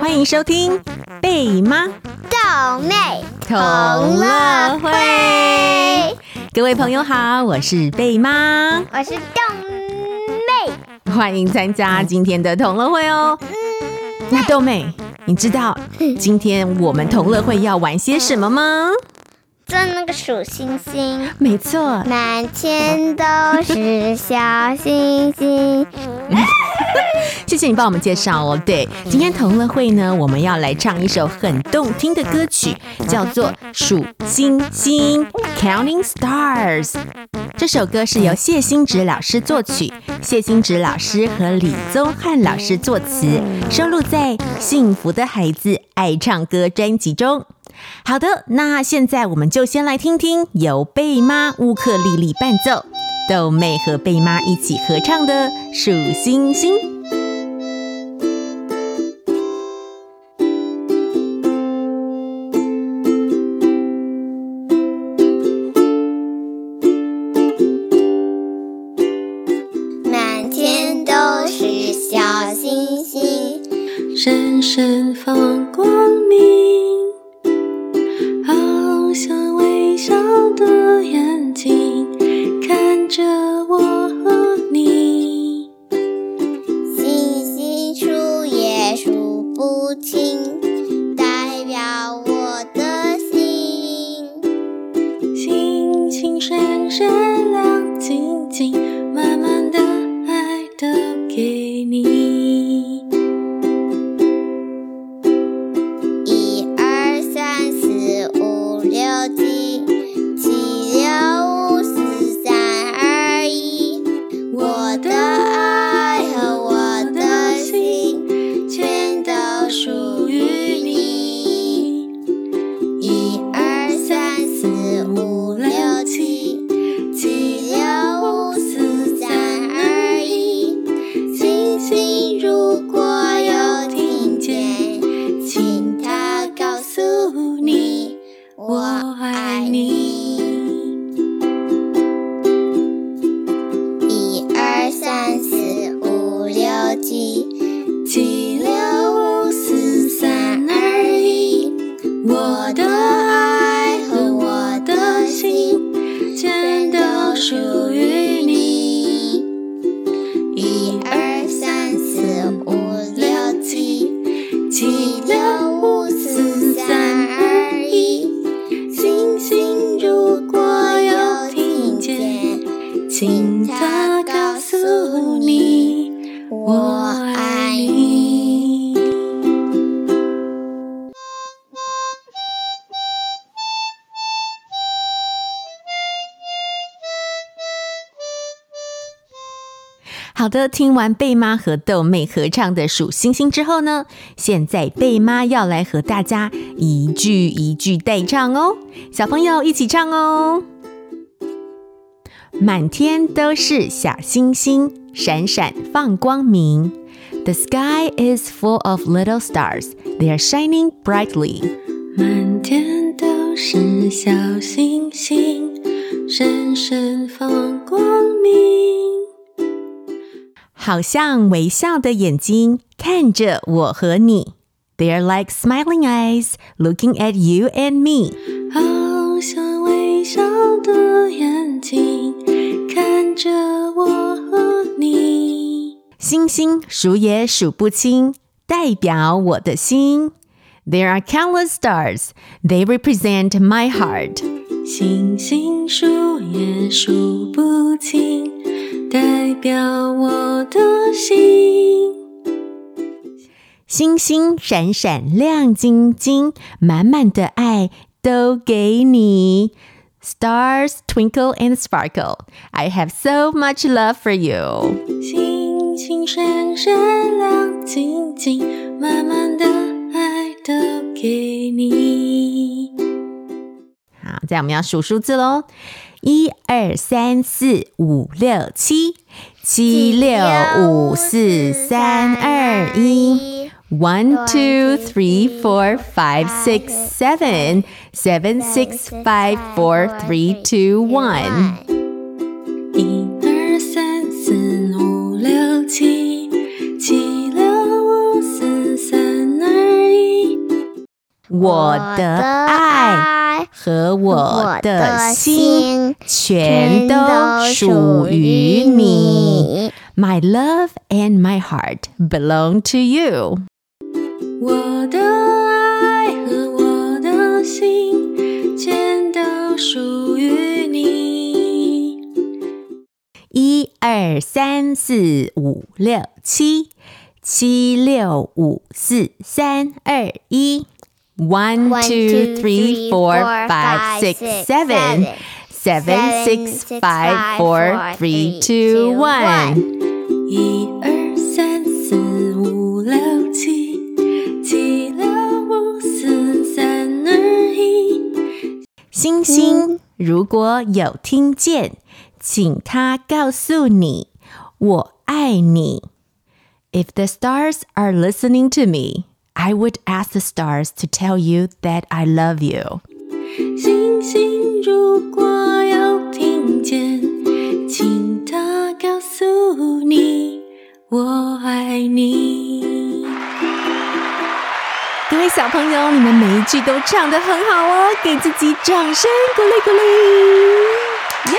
欢迎收听贝妈豆妹同乐会。各位朋友好，我是贝妈，我是豆妹，欢迎参加今天的同乐会哦。那豆妹，你知道今天我们同乐会要玩些什么吗？做那个数星星，没错，满天都是小星星。谢谢你帮我们介绍哦。对，今天同乐会呢，我们要来唱一首很动听的歌曲，叫做《数星星》（Counting Stars）。这首歌是由谢欣植老师作曲，谢欣植老师和李宗翰老师作词，收录在《幸福的孩子爱唱歌》专辑中。好的，那现在我们就先来听听由贝妈乌克丽丽伴奏，豆妹和贝妈一起合唱的《数星星》。满天都是小星星，闪闪放亲代表我的心。星星闪闪亮晶晶满满的爱都给你。一二三四五六七好的，听完贝妈和豆妹合唱的《数星星》之后呢，现在贝妈要来和大家一句一句带唱哦，小朋友一起唱哦。满天都是小星星，闪闪放光明。The sky is full of little stars, they are shining brightly. 满天都是小星星，闪闪放光明。好像微笑的眼睛看着我和你，They're like smiling eyes looking at you and me。好像微笑的眼睛看着我和你，星星数也数不清，代表我的心。There are countless stars, they represent my heart。星星数也数不清。代表我的心，星星闪闪亮晶晶，满满的爱都给你。Stars twinkle and sparkle, I have so much love for you。星星闪闪亮晶晶，满满的爱都给你。好，再我们要数数字喽。一二三四五六七七六五四三二一 one two three four five six seven seven six five four three two one 一二三四五六七七六五四三二一我的爱和我的心全都属于你。My love and my heart belong to you。我的爱和我的心全都属于你。一二三四五六七，七六五四三二一。One, two, three, four, five, six, seven. Seven, six, five, four, three, two, one. 一二三四五六七，七六五四三二一。星星如果有听见，请他告诉你，我爱你。If the stars are listening to me. I would ask the stars to tell you that I love you. 星星如果有听见，请他告诉你，我爱你。各位小朋友，你们每一句都唱得很好哦，给自己掌声鼓励鼓励，耶！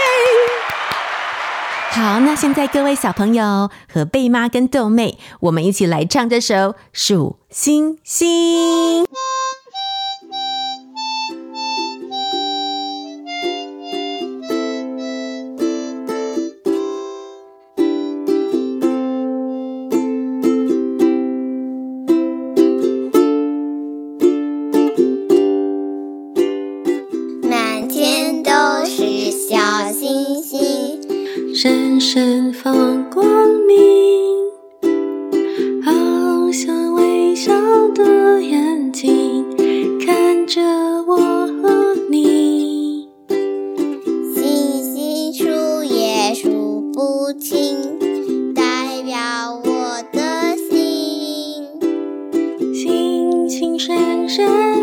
好，那现在各位小朋友和贝妈跟豆妹，我们一起来唱这首《数星星》。闪闪放光明，好像微笑的眼睛看着我和你。星星数也数不清，代表我的心。星星闪闪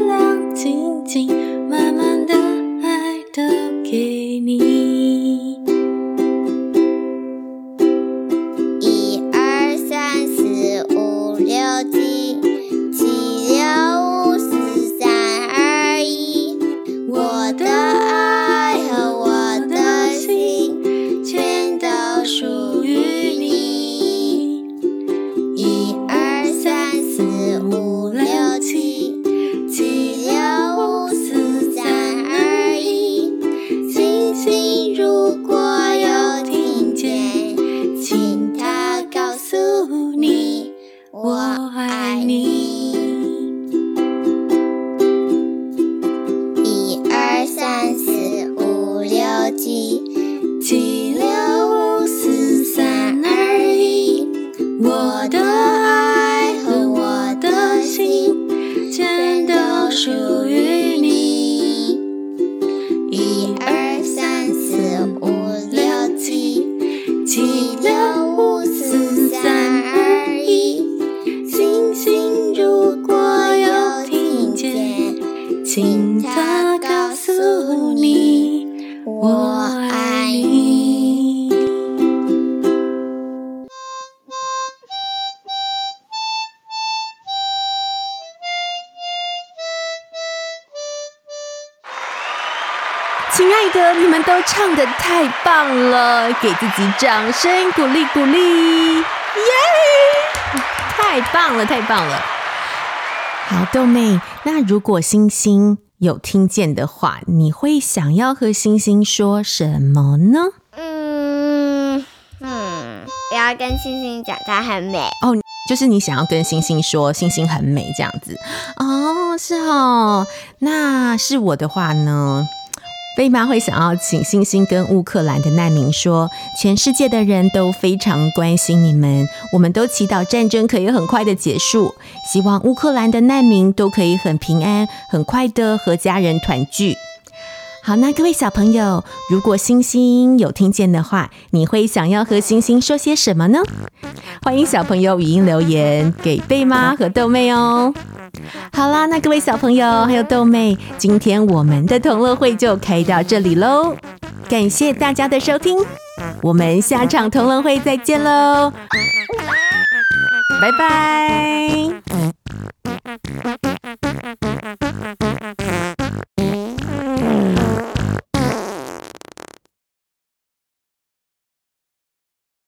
属于你。一二三四五六七七六五四三二一星星如果有听见请它告诉你。唱的太棒了，给自己掌声鼓励鼓励，耶！太棒了，太棒了。好，豆妹，那如果星星有听见的话，你会想要和星星说什么呢？嗯嗯，我要跟星星讲它很美哦，就是你想要跟星星说星星很美这样子哦，是哦，那是我的话呢？贝妈会想要请星星跟乌克兰的难民说，全世界的人都非常关心你们，我们都祈祷战争可以很快的结束，希望乌克兰的难民都可以很平安、很快的和家人团聚。好，那各位小朋友，如果星星有听见的话，你会想要和星星说些什么呢？欢迎小朋友语音留言给贝妈和豆妹哦。好啦，那各位小朋友还有豆妹，今天我们的同乐会就开到这里喽。感谢大家的收听，我们下场同乐会再见喽，拜拜。